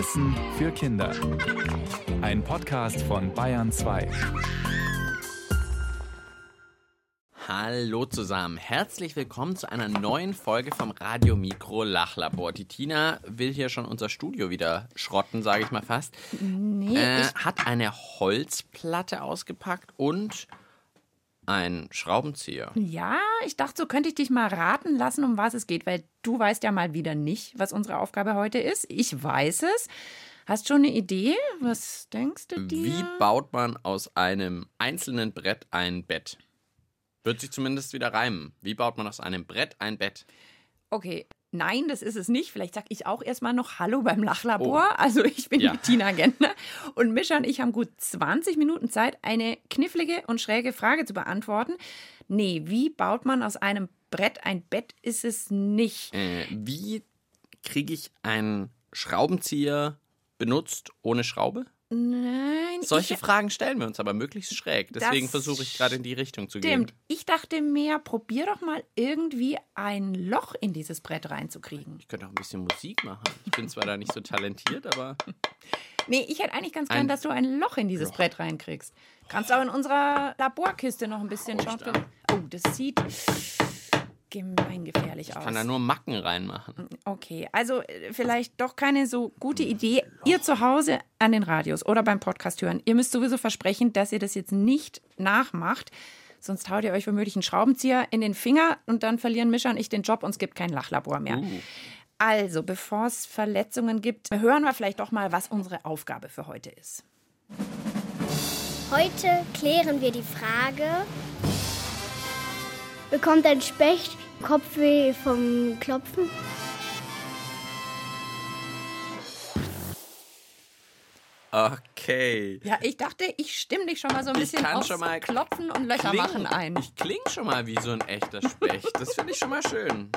Wissen für Kinder. Ein Podcast von Bayern 2. Hallo zusammen, herzlich willkommen zu einer neuen Folge vom Radio Mikro Lachlabor. Die Tina will hier schon unser Studio wieder schrotten, sage ich mal fast. Nee, Äh, ich, hat eine Holzplatte ausgepackt und ein Schraubenzieher. ja, ich dachte, so könnte ich dich mal raten lassen, um was es geht, weil du weißt ja mal wieder nicht, was unsere Aufgabe heute ist. Ich weiß es. Hast schon eine Idee? Was denkst du dir? Wie baut man aus einem einzelnen Brett ein Bett? Wird sich zumindest wieder reimen. Wie baut man aus einem Brett ein Bett? Okay, nein, das ist es nicht. Vielleicht sag ich auch erstmal noch Hallo beim Lachlabor. Also ich bin Ja. die Tina Gentner und Mischa und ich haben gut 20 Minuten Zeit, eine knifflige und schräge Frage zu beantworten. Nee, wie baut man aus einem Brett ein Bett, ist es nicht. Äh, wie kriege ich einen Schraubenzieher benutzt ohne Schraube? Nein, Solche ich, Fragen stellen wir uns aber möglichst schräg. Deswegen versuche ich gerade in die Richtung zu Stimmt. gehen. Ich dachte mehr, probier doch mal irgendwie ein Loch in dieses Brett reinzukriegen. Ich könnte auch ein bisschen Musik machen. Ich bin zwar da nicht so talentiert, aber Nee, ich hätte eigentlich ganz gern, Ein dass du ein Loch in dieses Loch. Brett reinkriegst. Kannst auch in unserer Laborkiste noch ein bisschen Oh, schauen. Oh, das sieht gemeingefährlich aus. kann da nur Macken reinmachen. Okay, also äh, vielleicht doch keine so gute Idee. Ihr zu Hause an den Radios oder beim Podcast hören, ihr müsst sowieso versprechen, dass ihr das jetzt nicht nachmacht. Sonst haut ihr euch womöglich einen Schraubenzieher in den Finger und dann verlieren Mischa und ich den Job und es gibt kein Lachlabor mehr. Also, bevor es Verletzungen gibt, hören wir vielleicht doch mal, was unsere Aufgabe für heute ist. Heute klären wir die Frage, bekommt ein Specht Kopfweh vom Klopfen? Okay. Ja, ich dachte, ich stimme dich schon mal so ein bisschen kann aufs schon mal Klopfen und Löcher machen ein. Ich klinge schon mal wie so ein echter Specht. Das finde ich schon mal schön.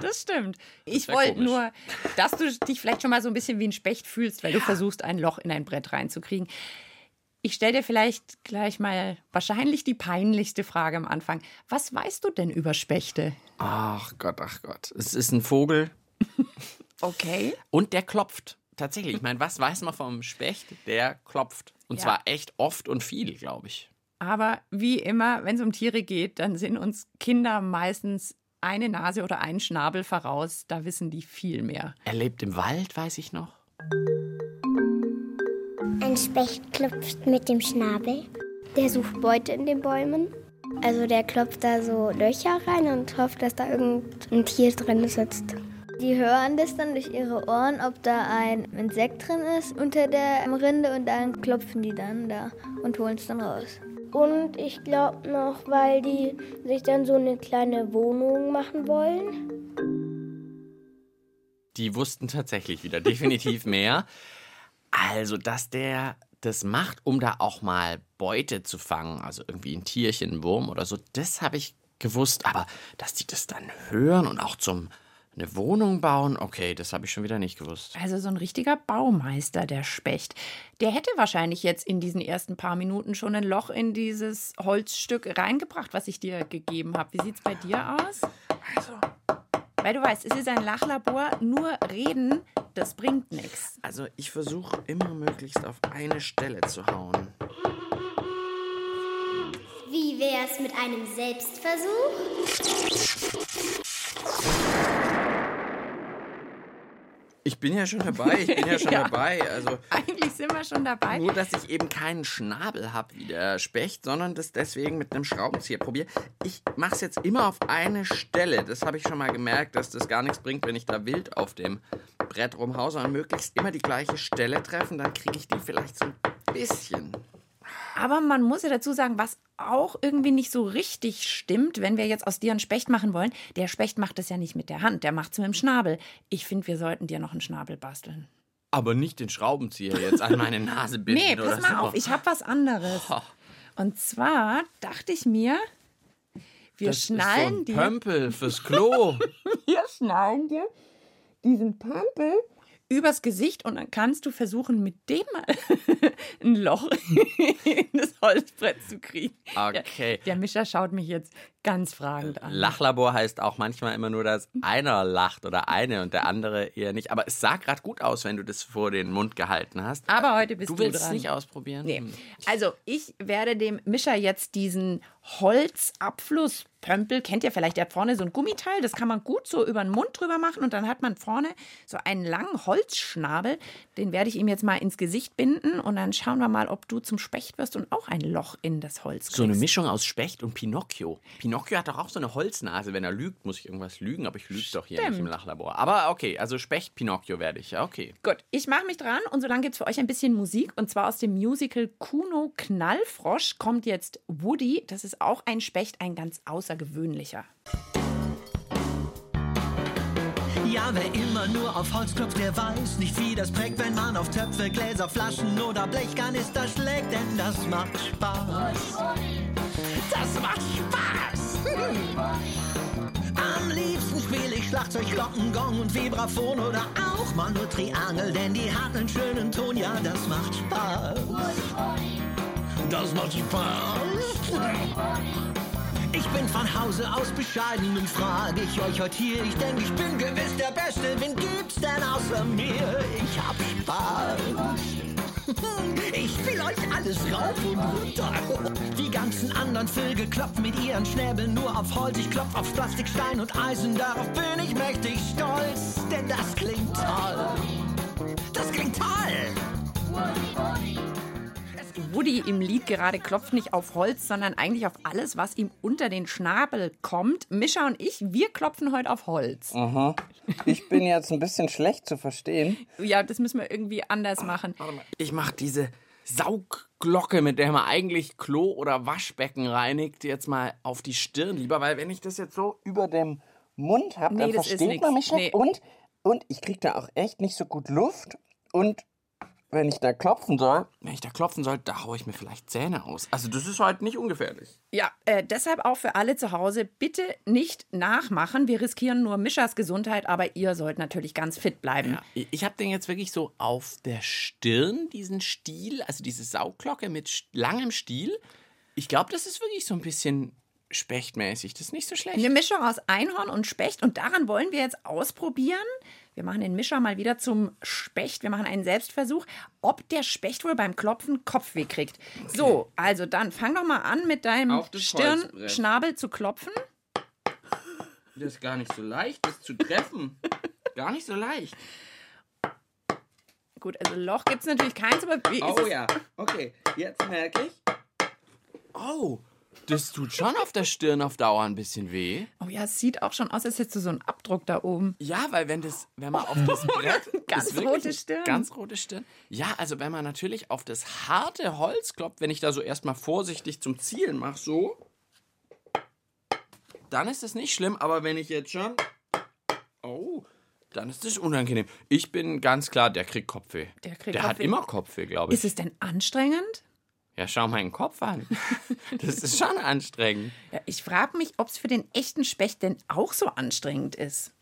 Das stimmt. Ich wollte nur, dass du dich vielleicht schon mal so ein bisschen wie ein Specht fühlst, weil du versuchst, ein Loch in ein Brett reinzukriegen. Ich stelle dir vielleicht gleich mal wahrscheinlich die peinlichste Frage am Anfang. Was weißt du denn über Spechte? Ach Gott, ach Gott. Es ist ein Vogel Okay. und der klopft. Tatsächlich. Ich meine, was weiß man vom Specht? Der klopft. Und Ja. zwar echt oft und viel, glaube ich. Aber wie immer, wenn es um Tiere geht, dann sind uns Kinder meistens eine Nase oder einen Schnabel voraus. Da wissen die viel mehr. Er lebt im Wald, weiß ich noch. Ein Specht klopft mit dem Schnabel. Der sucht Beute in den Bäumen. Also der klopft da so Löcher rein und hofft, dass da irgendein Tier drin sitzt. Die hören das dann durch ihre Ohren, ob da ein Insekt drin ist unter der Rinde und dann klopfen die dann da und holen es dann raus. Und ich glaube noch, weil die sich dann so eine kleine Wohnung machen wollen. Die wussten tatsächlich wieder definitiv mehr. Also, dass der das macht, um da auch mal Beute zu fangen, also irgendwie ein Tierchen, ein Wurm oder so, das habe ich gewusst. Aber dass die das dann hören und auch zum eine Wohnung bauen, okay, das habe ich schon wieder nicht gewusst. Also so ein richtiger Baumeister, der Specht. Der hätte wahrscheinlich jetzt in diesen ersten paar Minuten schon ein Loch in dieses Holzstück reingebracht, was ich dir gegeben habe. Wie sieht's bei dir aus? Also, Weil du weißt, es ist ein Lachlabor, nur reden, das bringt nichts. also ich versuche immer möglichst auf eine Stelle zu hauen. Wie wär's mit einem Selbstversuch? Ich bin ja schon dabei, ich bin ja schon Ja. dabei. Also Eigentlich sind wir schon dabei. Nur, dass ich eben keinen Schnabel habe wie der Specht, sondern das deswegen mit einem Schraubenzieher probiere. Ich mache es jetzt immer auf eine Stelle. Das habe ich schon mal gemerkt, dass das gar nichts bringt, wenn ich da wild auf dem Brett rumhaue, sondern möglichst immer die gleiche Stelle treffen. Dann kriege ich die vielleicht so ein bisschen. Aber man muss ja dazu sagen, was auch irgendwie nicht so richtig stimmt, wenn wir jetzt aus dir einen Specht machen wollen. Der Specht macht das ja nicht mit der Hand, der macht es mit dem Schnabel. Ich finde, wir sollten dir noch einen Schnabel basteln. Aber nicht den Schraubenzieher jetzt an meine Nase binden Nee, oder pass mal so. auf, ich habe was anderes. Und zwar dachte ich mir, wir das schnallen ist so dir, ein Pömpel fürs Klo. wir schnallen dir diesen Pömpel übers Gesicht und dann kannst du versuchen, mit dem mal ein Loch in das Holzbrett zu kriegen. Okay. Der, der Mischer schaut mich jetzt ganz fragend an. Lachlabor heißt auch manchmal immer nur, dass einer lacht oder eine und der andere eher nicht. Aber es sah gerade gut aus, wenn du das vor den Mund gehalten hast. Aber heute bist Du du, willst es nicht ausprobieren? Nee. Hm. Also, ich werde dem Mischer jetzt diesen Holzabflusspömpel, kennt ihr vielleicht, der hat vorne so ein Gummiteil, das kann man gut so über den Mund drüber machen und dann hat man vorne so einen langen Holzschnabel, den werde ich ihm jetzt mal ins Gesicht binden und dann schauen wir mal, ob du zum Specht wirst und auch ein Loch in das Holz kriegst. So eine Mischung aus Specht und Pinocchio. Pinocchio hat doch auch so eine Holznase. Wenn er lügt, muss ich irgendwas lügen, aber ich lüge doch hier nicht im Lachlabor. Aber okay, also Specht Pinocchio werde ich. Ja, okay. Gut, ich mache mich dran und solange gibt es für euch ein bisschen Musik und zwar aus dem Musical Kuno Knallfrosch kommt jetzt Woody. Das ist auch ein Specht, ein ganz außergewöhnlicher. Ja, wer immer nur auf Holz klopft, der weiß nicht, wie das prägt, wenn man auf Töpfe, Gläser, Flaschen oder Blechkanister schlägt, denn das macht Spaß. Das macht Spaß! Am liebsten spiele ich Schlagzeug, Glocken, Gong und Vibraphon oder auch mal nur Triangel, denn die hat einen schönen Ton, ja, das macht Spaß. Das macht Spaß. Ich bin von Hause aus bescheiden und frage ich euch heute hier. Ich denke, ich bin gewiss der Beste. Wen gibt's denn außer mir? Ich hab Spaß. Ich will euch alles rauf und runter. Die ganzen anderen Vögel klopfen mit ihren Schnäbeln nur auf Holz. Ich klopf auf Plastik, Stein und Eisen. Darauf bin ich mächtig stolz, denn das klingt toll. Das klingt toll. Woody im Lied gerade klopft nicht auf Holz, sondern eigentlich auf alles, was ihm unter den Schnabel kommt. Mischa und ich, wir klopfen heute auf Holz. Ich bin jetzt ein bisschen schlecht zu verstehen. Ja, das müssen wir irgendwie anders machen. Ich mache diese Saugglocke, mit der man eigentlich Klo oder Waschbecken reinigt, jetzt mal auf die Stirn lieber, weil wenn ich das jetzt so über dem Mund habe, Nee, dann versteht man mich Nee. nicht. Und, und ich kriege da auch echt nicht so gut Luft. Und wenn ich da klopfen soll, wenn ich da klopfen soll, da haue ich mir vielleicht Zähne aus. Also das ist halt nicht ungefährlich. Ja, äh, deshalb auch für alle zu Hause, bitte nicht nachmachen. Wir riskieren nur Mischas Gesundheit, aber ihr sollt natürlich ganz fit bleiben. Ich ich habe den jetzt wirklich so auf der Stirn, diesen Stiel, also diese Saugglocke mit langem Stiel. Ich glaube, das ist wirklich so ein bisschen spechtmäßig. Das ist nicht so schlecht. Eine Mischung aus Einhorn und Specht und daran wollen wir jetzt ausprobieren. Wir machen den Mischer mal wieder zum Specht. Wir machen einen Selbstversuch, ob der Specht wohl beim Klopfen Kopfweh kriegt. So, also dann fang doch mal an mit deinem. Stirnschnabel zu klopfen. Das ist gar nicht so leicht, das zu treffen. gar nicht so leicht. Gut, also Loch gibt es natürlich keins, aber wie ist Oh es? ja, okay. Jetzt merke ich. Oh, das tut schon auf der Stirn auf Dauer ein bisschen weh. Oh ja, es sieht auch schon aus, als hättest du so einen Abdruck da oben. Ja, weil wenn das, wenn man auf das Brett Ganz rote Stirn. Ganz rote Stirn. Ja, also wenn man natürlich auf das harte Holz klopft, wenn ich da so erstmal vorsichtig zum Zielen mache, so, dann ist es nicht schlimm. Aber wenn ich jetzt schon, oh, dann ist es unangenehm. Ich bin ganz klar, der kriegt Kopfweh. Der kriegt der hat Kopfweh. immer Kopfweh, glaube ich. Ist es denn anstrengend? Ja, schau meinen Kopf an. Das ist schon anstrengend. Ja, ich frage mich, ob es für den echten Specht denn auch so anstrengend ist.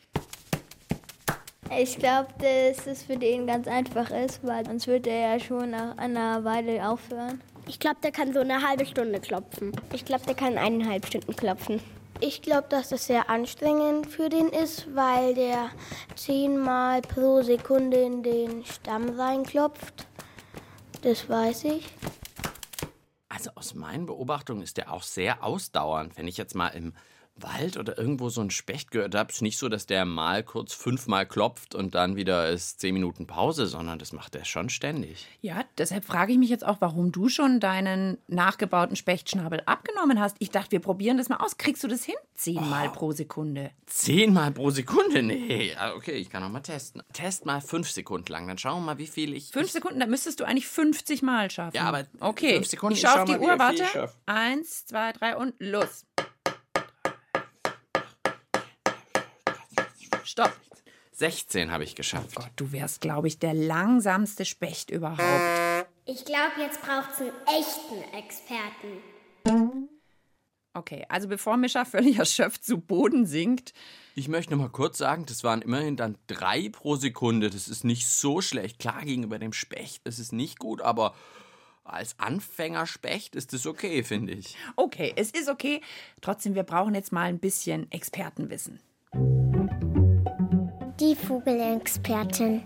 Ich glaube, dass es für den ganz einfach ist, weil sonst würde er ja schon nach einer Weile aufhören. Ich glaube, der kann so eine halbe Stunde klopfen. Ich glaube, der kann eineinhalb Stunden klopfen. Ich glaube, dass das sehr anstrengend für den ist, weil der zehnmal pro Sekunde in den Stamm reinklopft. Das weiß ich. Also aus meinen Beobachtungen ist der auch sehr ausdauernd. Wenn ich jetzt mal im Wald oder irgendwo so einen Specht gehört habe, ist nicht so, dass der mal kurz fünfmal klopft und dann wieder ist zehn Minuten Pause, sondern das macht er schon ständig. Ja, deshalb frage ich mich jetzt auch, warum du schon deinen nachgebauten Spechtschnabel abgenommen hast. Ich dachte, wir probieren das mal aus. Kriegst du das hin? Zehnmal pro Sekunde. Zehnmal pro Sekunde? Nee, okay, ich kann noch mal testen. Test mal fünf Sekunden lang, dann schauen wir mal, wie viel ich. Fünf Sekunden, da müsstest du eigentlich 50 Mal schaffen. Ja, aber okay. fünf Sekunden, ich schaue schau auf die Uhr, warte. Eins, zwei, drei und los. Stopp. 16 habe ich geschafft. Gott, du wärst, glaube ich, der langsamste Specht überhaupt. Ich glaube, jetzt braucht es einen echten Experten. Okay, also bevor Mischa völlig erschöpft zu Boden sinkt, Ich möchte noch mal kurz sagen, das waren immerhin dann drei pro Sekunde. Das ist nicht so schlecht. Klar, gegenüber dem Specht ist es nicht gut, aber als Anfängerspecht ist es okay, finde ich. okay, es ist okay. Trotzdem, wir brauchen jetzt mal ein bisschen Expertenwissen. Die Vogelexpertin.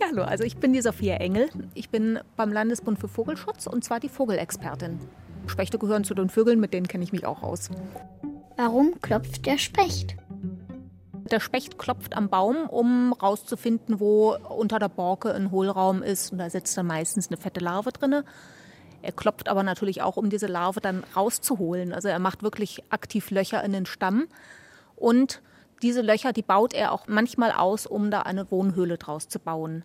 Ja, hallo, also ich bin die Sophia Engel. Ich bin beim Landesbund für Vogelschutz und zwar die Vogelexpertin. Spechte gehören zu den Vögeln, mit denen kenne ich mich auch aus. Warum klopft der Specht? Der Specht klopft am Baum, um rauszufinden, wo unter der Borke ein Hohlraum ist. Und da sitzt dann meistens eine fette Larve drinne. Er klopft aber natürlich auch, um diese Larve dann rauszuholen. Also er macht wirklich aktiv Löcher in den Stamm. Und diese Löcher, die baut er auch manchmal aus, um da eine Wohnhöhle draus zu bauen.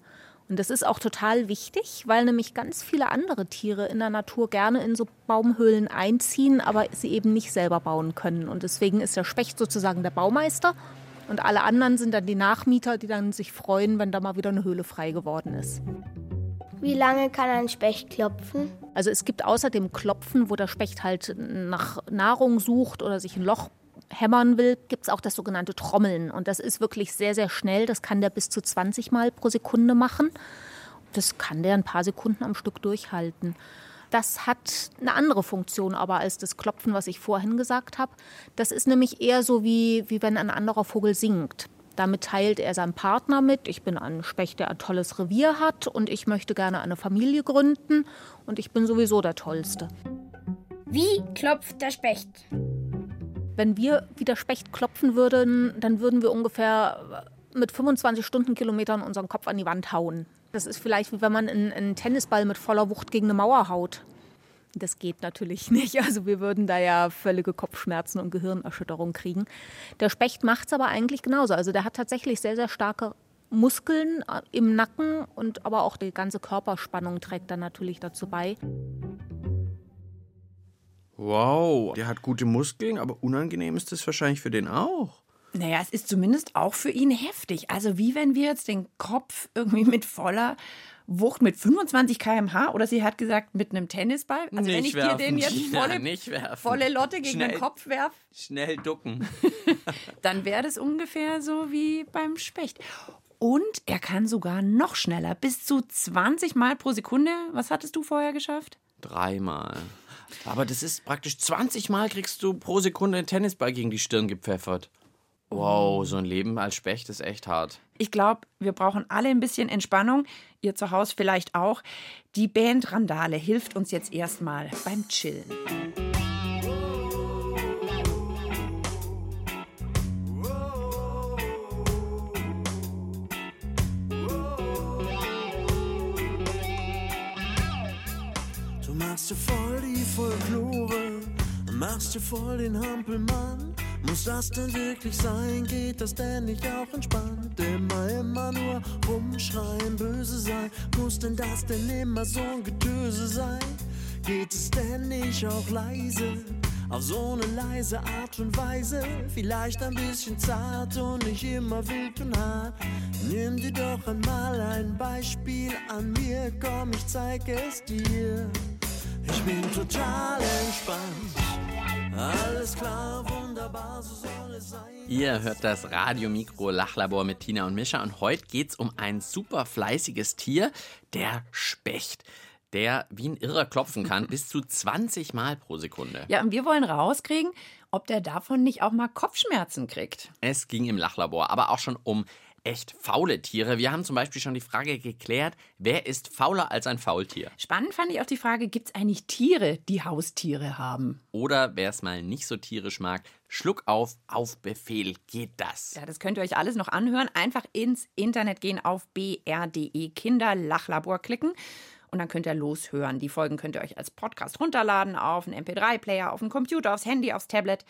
Und das ist auch total wichtig, weil nämlich ganz viele andere Tiere in der Natur gerne in so Baumhöhlen einziehen, aber sie eben nicht selber bauen können. Und deswegen ist der Specht sozusagen der Baumeister und alle anderen sind dann die Nachmieter, die dann sich freuen, wenn da mal wieder eine Höhle frei geworden ist. Wie lange kann ein Specht klopfen? Also es gibt außer dem Klopfen, wo der Specht halt nach Nahrung sucht oder sich ein Loch hämmern will, gibt es auch das sogenannte Trommeln. Und das ist wirklich sehr, sehr schnell. Das kann der bis zu 20 Mal pro Sekunde machen. Das kann der ein paar Sekunden am Stück durchhalten. Das hat eine andere Funktion aber als das Klopfen, was ich vorhin gesagt habe. Das ist nämlich eher so wie, wie wenn ein anderer Vogel singt. Damit teilt er seinem Partner mit, ich bin ein Specht, der ein tolles Revier hat und ich möchte gerne eine Familie gründen und ich bin sowieso der Tollste. Wie klopft der Specht? Wenn wir wie der Specht klopfen würden, dann würden wir ungefähr mit 25 Stundenkilometern unseren Kopf an die Wand hauen. Das ist vielleicht wie wenn man einen, einen Tennisball mit voller Wucht gegen eine Mauer haut. Das geht natürlich nicht. Also wir würden da ja völlige Kopfschmerzen und Gehirnerschütterung kriegen. Der Specht macht es aber eigentlich genauso. Also der hat tatsächlich sehr, sehr starke Muskeln äh, im Nacken und aber auch die ganze Körperspannung trägt dann natürlich dazu bei. Wow, der hat gute Muskeln, aber unangenehm ist das wahrscheinlich für den auch. Naja, es ist zumindest auch für ihn heftig. Also wie wenn wir jetzt den Kopf irgendwie mit voller Wucht mit 25 km/h oder sie hat gesagt mit einem Tennisball. Also wenn ich Nicht dir den werfen, jetzt volle, nicht werfen. volle Lotte gegen Schnell. den Kopf werf, Schnell ducken. dann wäre das ungefähr so wie beim Specht. Und er kann sogar noch schneller, bis zu 20 Mal pro Sekunde. Was hattest du vorher geschafft? Dreimal. Aber das ist praktisch 20 Mal kriegst du pro Sekunde einen Tennisball gegen die Stirn gepfeffert. Wow, so ein Leben als Specht ist echt hart. Ich glaube, wir brauchen alle ein bisschen Entspannung. Ihr zu Hause vielleicht auch. Die Band Randale hilft uns jetzt erstmal beim Chillen. Du machst dir voll die Folklore, machst dir voll den Hampelmann. Muss das denn wirklich sein? Geht das denn nicht auch entspannt? Immer, immer nur rumschreien, böse sein. Muss denn das denn immer so ein Getöse sein? Geht es denn nicht auch leise? Auf so eine leise Art und Weise, vielleicht ein bisschen zart und nicht immer wild und hart. Nimm dir doch einmal ein Beispiel an mir, komm, ich zeig es dir. Ich bin total entspannt. Alles klar, wunderbar, so soll es sein. Ihr hört das Radiomikro Lachlabor mit Tina und Mischa und heute geht's um ein super fleißiges Tier, der Specht, der wie ein Irrer klopfen kann, bis zu 20 Mal pro Sekunde. Ja, und wir wollen rauskriegen, ob der davon nicht auch mal Kopfschmerzen kriegt. Es ging im Lachlabor aber auch schon um echt faule Tiere. Wir haben zum Beispiel schon die Frage geklärt, wer ist fauler als ein Faultier? Spannend fand ich auch die Frage, gibt es eigentlich Tiere, die Haustiere haben? Oder wer es mal nicht so tierisch mag, Schluck auf, auf Befehl geht das. Ja, das könnt ihr euch alles noch anhören. Einfach ins Internet gehen, auf br.de Kinderlachlabor klicken und dann könnt ihr loshören. Die Folgen könnt ihr euch als Podcast runterladen auf einen MP3-Player, auf den Computer, aufs Handy, aufs Tablet.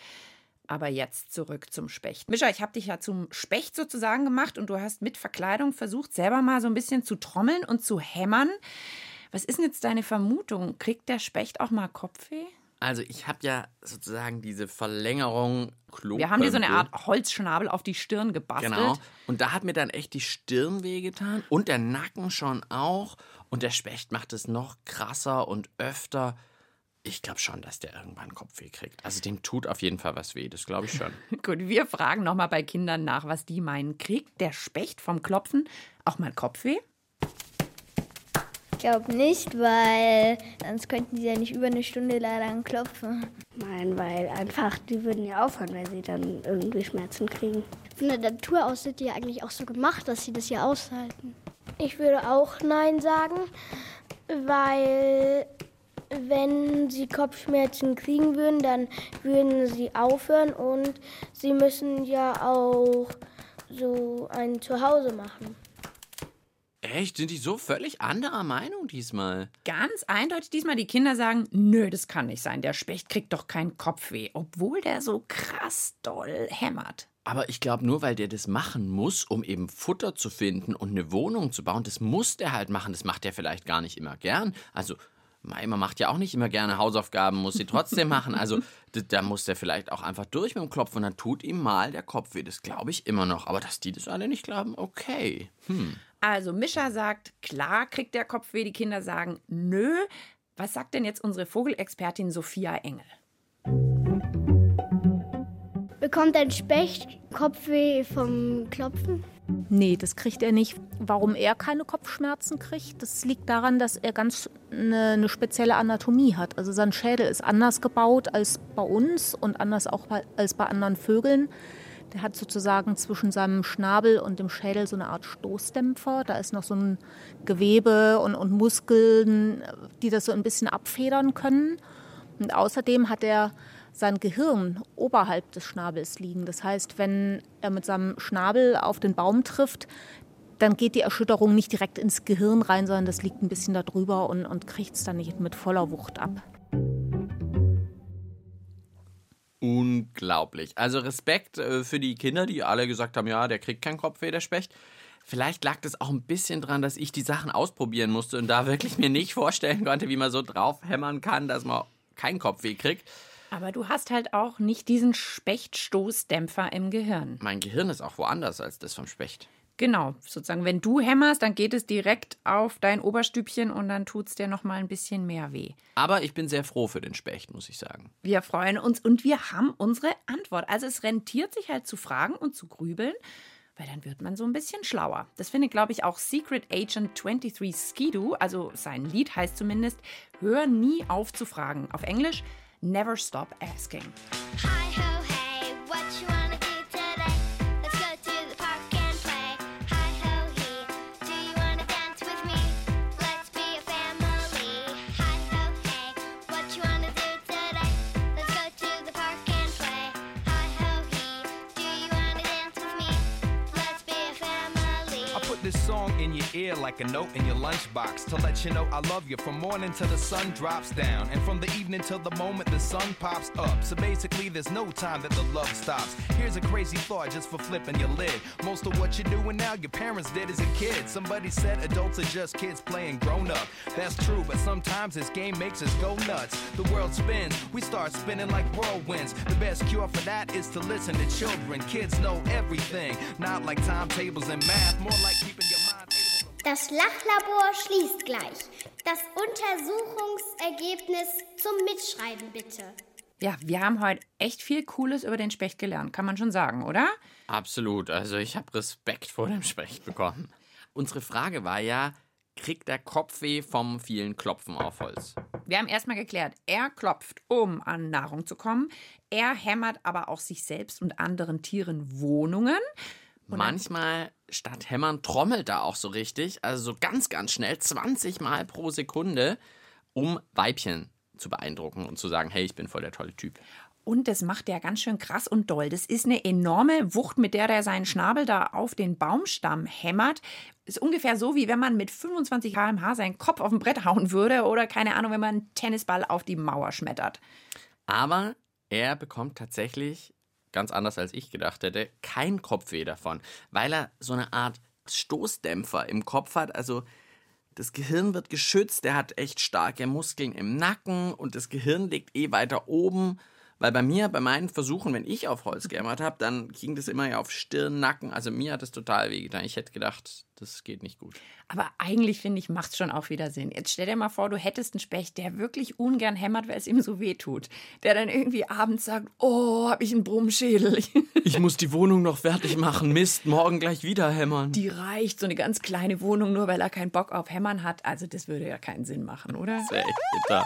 Aber jetzt zurück zum Specht. Mischa, ich habe dich ja zum Specht sozusagen gemacht und du hast mit Verkleidung versucht, selber mal so ein bisschen zu trommeln und zu hämmern. Was ist denn jetzt deine Vermutung? Kriegt der Specht auch mal Kopfweh? Also ich habe ja sozusagen diese Verlängerung Klopömpel. Wir haben dir so eine Art Holzschnabel auf die Stirn gebastelt. Genau. Und da hat mir dann echt die Stirn wehgetan und der Nacken schon auch. Und der Specht macht es noch krasser und öfter. Ich glaube schon, dass der irgendwann Kopfweh kriegt. Also dem tut auf jeden Fall was weh, das glaube ich schon. Gut, wir fragen nochmal bei Kindern nach, was die meinen. Kriegt der Specht vom Klopfen auch mal Kopfweh? Ich glaube nicht, weil sonst könnten sie ja nicht über eine Stunde lang klopfen. Nein, weil einfach, die würden ja aufhören, weil sie dann irgendwie Schmerzen kriegen. Von der Natur aus sind die ja eigentlich auch so gemacht, dass sie das ja aushalten. Ich würde auch Nein sagen, weil wenn sie Kopfschmerzen kriegen würden, dann würden sie aufhören und sie müssen ja auch so ein Zuhause machen. Echt? Sind die so völlig anderer Meinung diesmal? Ganz eindeutig diesmal die Kinder sagen, nö, das kann nicht sein. Der Specht kriegt doch keinen Kopfweh, obwohl der so krass doll hämmert. Aber ich glaube, nur weil der das machen muss, um eben Futter zu finden und eine Wohnung zu bauen, das muss der halt machen. Das macht er vielleicht gar nicht immer gern. Also, man macht ja auch nicht immer gerne Hausaufgaben, muss sie trotzdem machen. Also, da muss der vielleicht auch einfach durch mit dem Klopfen und dann tut ihm mal der Kopf weh. Das glaube ich immer noch. Aber dass die das alle nicht glauben, okay. Hm. Also Mischa sagt, klar kriegt der Kopfweh, die Kinder sagen, nö. Was sagt denn jetzt unsere Vogelexpertin Sophia Engel? Bekommt ein Specht Kopfweh vom Klopfen? Nee, das kriegt er nicht. Warum er keine Kopfschmerzen kriegt, das liegt daran, dass er ganz eine, eine, spezielle Anatomie hat. Also sein Schädel ist anders gebaut als bei uns und anders auch als bei anderen Vögeln. Der hat sozusagen zwischen seinem Schnabel und dem Schädel so eine Art Stoßdämpfer. Da ist noch so ein Gewebe und, und Muskeln, die das so ein bisschen abfedern können. Und außerdem hat er sein Gehirn oberhalb des Schnabels liegen. Das heißt, wenn er mit seinem Schnabel auf den Baum trifft, dann geht die Erschütterung nicht direkt ins Gehirn rein, sondern das liegt ein bisschen darüber und, und kriegt es dann nicht mit voller Wucht ab. Unglaublich. Also Respekt äh, für die Kinder, die alle gesagt haben, ja, der kriegt keinen Kopfweh, der Specht. Vielleicht lag das auch ein bisschen dran, dass ich die Sachen ausprobieren musste und da wirklich mir nicht vorstellen konnte, wie man so draufhämmern kann, dass man keinen Kopfweh kriegt. Aber du hast halt auch nicht diesen Spechtstoßdämpfer im Gehirn. Mein Gehirn ist auch woanders als das vom Specht. Genau, sozusagen, wenn du hämmerst, dann geht es direkt auf dein Oberstübchen und dann tut es dir noch mal ein bisschen mehr weh. Aber ich bin sehr froh für den Specht, muss ich sagen. Wir freuen uns und wir haben unsere Antwort. Also es rentiert sich halt zu fragen und zu grübeln, weil dann wird man so ein bisschen schlauer. Das findet, glaube ich, auch Secret Agent 23 Skidoo, also sein Lied heißt zumindest, hör nie auf zu fragen. Auf Englisch Never Stop Asking. This song in your ear like a note in your lunchbox to let you know I love you from morning till the sun drops down and from the evening till the moment the sun pops up. So basically, there's no time that the love stops. Here's a crazy thought just for flipping your lid. Most of what you're doing now, your parents did as a kid. Somebody said adults are just kids playing grown up. That's true, but sometimes this game makes us go nuts. The world spins, we start spinning like whirlwinds. The best cure for that is to listen to children. Kids know everything, not like timetables and math, more like Das Lachlabor schließt gleich. Das Untersuchungsergebnis zum Mitschreiben bitte. Ja, wir haben heute echt viel Cooles über den Specht gelernt, kann man schon sagen, oder? Absolut. Also ich habe Respekt vor dem Specht bekommen. Unsere Frage war ja, kriegt der Kopfweh vom vielen Klopfen auf Holz? Wir haben erstmal geklärt, er klopft, um an Nahrung zu kommen. Er hämmert aber auch sich selbst und anderen Tieren Wohnungen. Und Manchmal statt Hämmern trommelt er auch so richtig, also so ganz, ganz schnell, 20 Mal pro Sekunde, um Weibchen zu beeindrucken und zu sagen, hey, ich bin voll der tolle Typ. Und das macht er ganz schön krass und doll. Das ist eine enorme Wucht, mit der er seinen Schnabel da auf den Baumstamm hämmert. Ist ungefähr so, wie wenn man mit 25 km/h seinen Kopf auf ein Brett hauen würde oder keine Ahnung, wenn man einen Tennisball auf die Mauer schmettert. Aber er bekommt tatsächlich, ganz anders als ich gedacht hätte, kein Kopfweh davon, weil er so eine Art Stoßdämpfer im Kopf hat. Also das Gehirn wird geschützt, er hat echt starke Muskeln im Nacken und das Gehirn liegt eh weiter oben, Weil bei mir, bei meinen Versuchen, wenn ich auf Holz gehämmert habe, dann ging das immer ja auf Stirn, Nacken. Also mir hat das total wehgetan. Ich hätte gedacht, das geht nicht gut. Aber eigentlich finde ich, macht es schon auch wieder Sinn. Jetzt stell dir mal vor, du hättest einen Specht, der wirklich ungern hämmert, weil es ihm so weh tut. Der dann irgendwie abends sagt, oh, hab ich einen Brummschädel. Ich muss die Wohnung noch fertig machen. Mist, morgen gleich wieder hämmern. Die reicht, so eine ganz kleine Wohnung, nur weil er keinen Bock auf Hämmern hat. Also das würde ja keinen Sinn machen, oder? Das wäre echt bitter.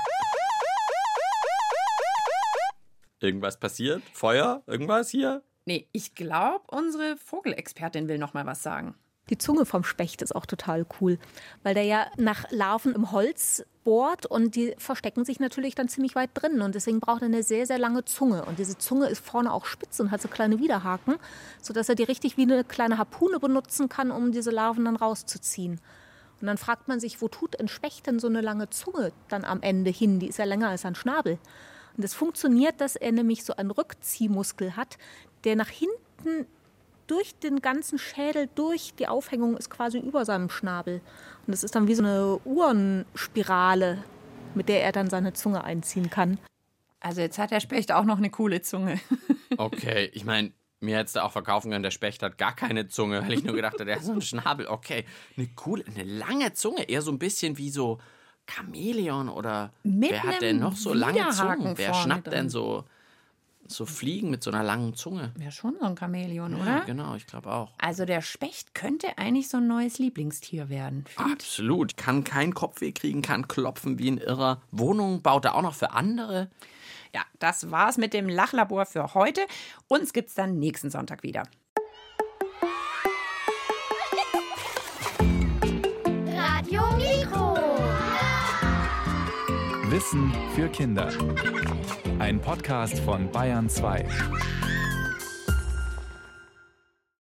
Irgendwas passiert? Feuer? Irgendwas hier? Nee, ich glaube, unsere Vogelexpertin will noch mal was sagen. Die Zunge vom Specht ist auch total cool, weil der ja nach Larven im Holz bohrt und die verstecken sich natürlich dann ziemlich weit drin und deswegen braucht er eine sehr, sehr lange Zunge. Und diese Zunge ist vorne auch spitz und hat so kleine Widerhaken, sodass er die richtig wie eine kleine Harpune benutzen kann, um diese Larven dann rauszuziehen. Und dann fragt man sich, wo tut ein Specht denn so eine lange Zunge dann am Ende hin? Die ist ja länger als ein Schnabel. Und das funktioniert, dass er nämlich so einen Rückziehmuskel hat, der nach hinten durch den ganzen Schädel, durch die Aufhängung ist quasi über seinem Schnabel. Und das ist dann wie so eine Uhrenspirale, mit der er dann seine Zunge einziehen kann. Also jetzt hat der Specht auch noch eine coole Zunge. Okay, ich meine, mir hättest du auch verkaufen können, der Specht hat gar keine Zunge, weil ich nur gedacht habe, der hat so einen Schnabel. Okay, eine coole, eine lange Zunge, eher so ein bisschen wie so Chamäleon oder Mit wer hat denn noch so lange Zungen? Wer schnappt denn so, so Fliegen mit so einer langen Zunge? Wäre schon so ein Chamäleon, Ja, oder? genau, ich glaube auch. Also der Specht könnte eigentlich so ein neues Lieblingstier werden. Absolut. Kann keinen Kopfweh kriegen, kann klopfen wie ein Irrer. Wohnungen baut er auch noch für andere. Ja, das war's mit dem Lachlabor für heute. Uns gibt's dann nächsten Sonntag wieder. Wissen für Kinder. Ein Podcast von Bayern 2.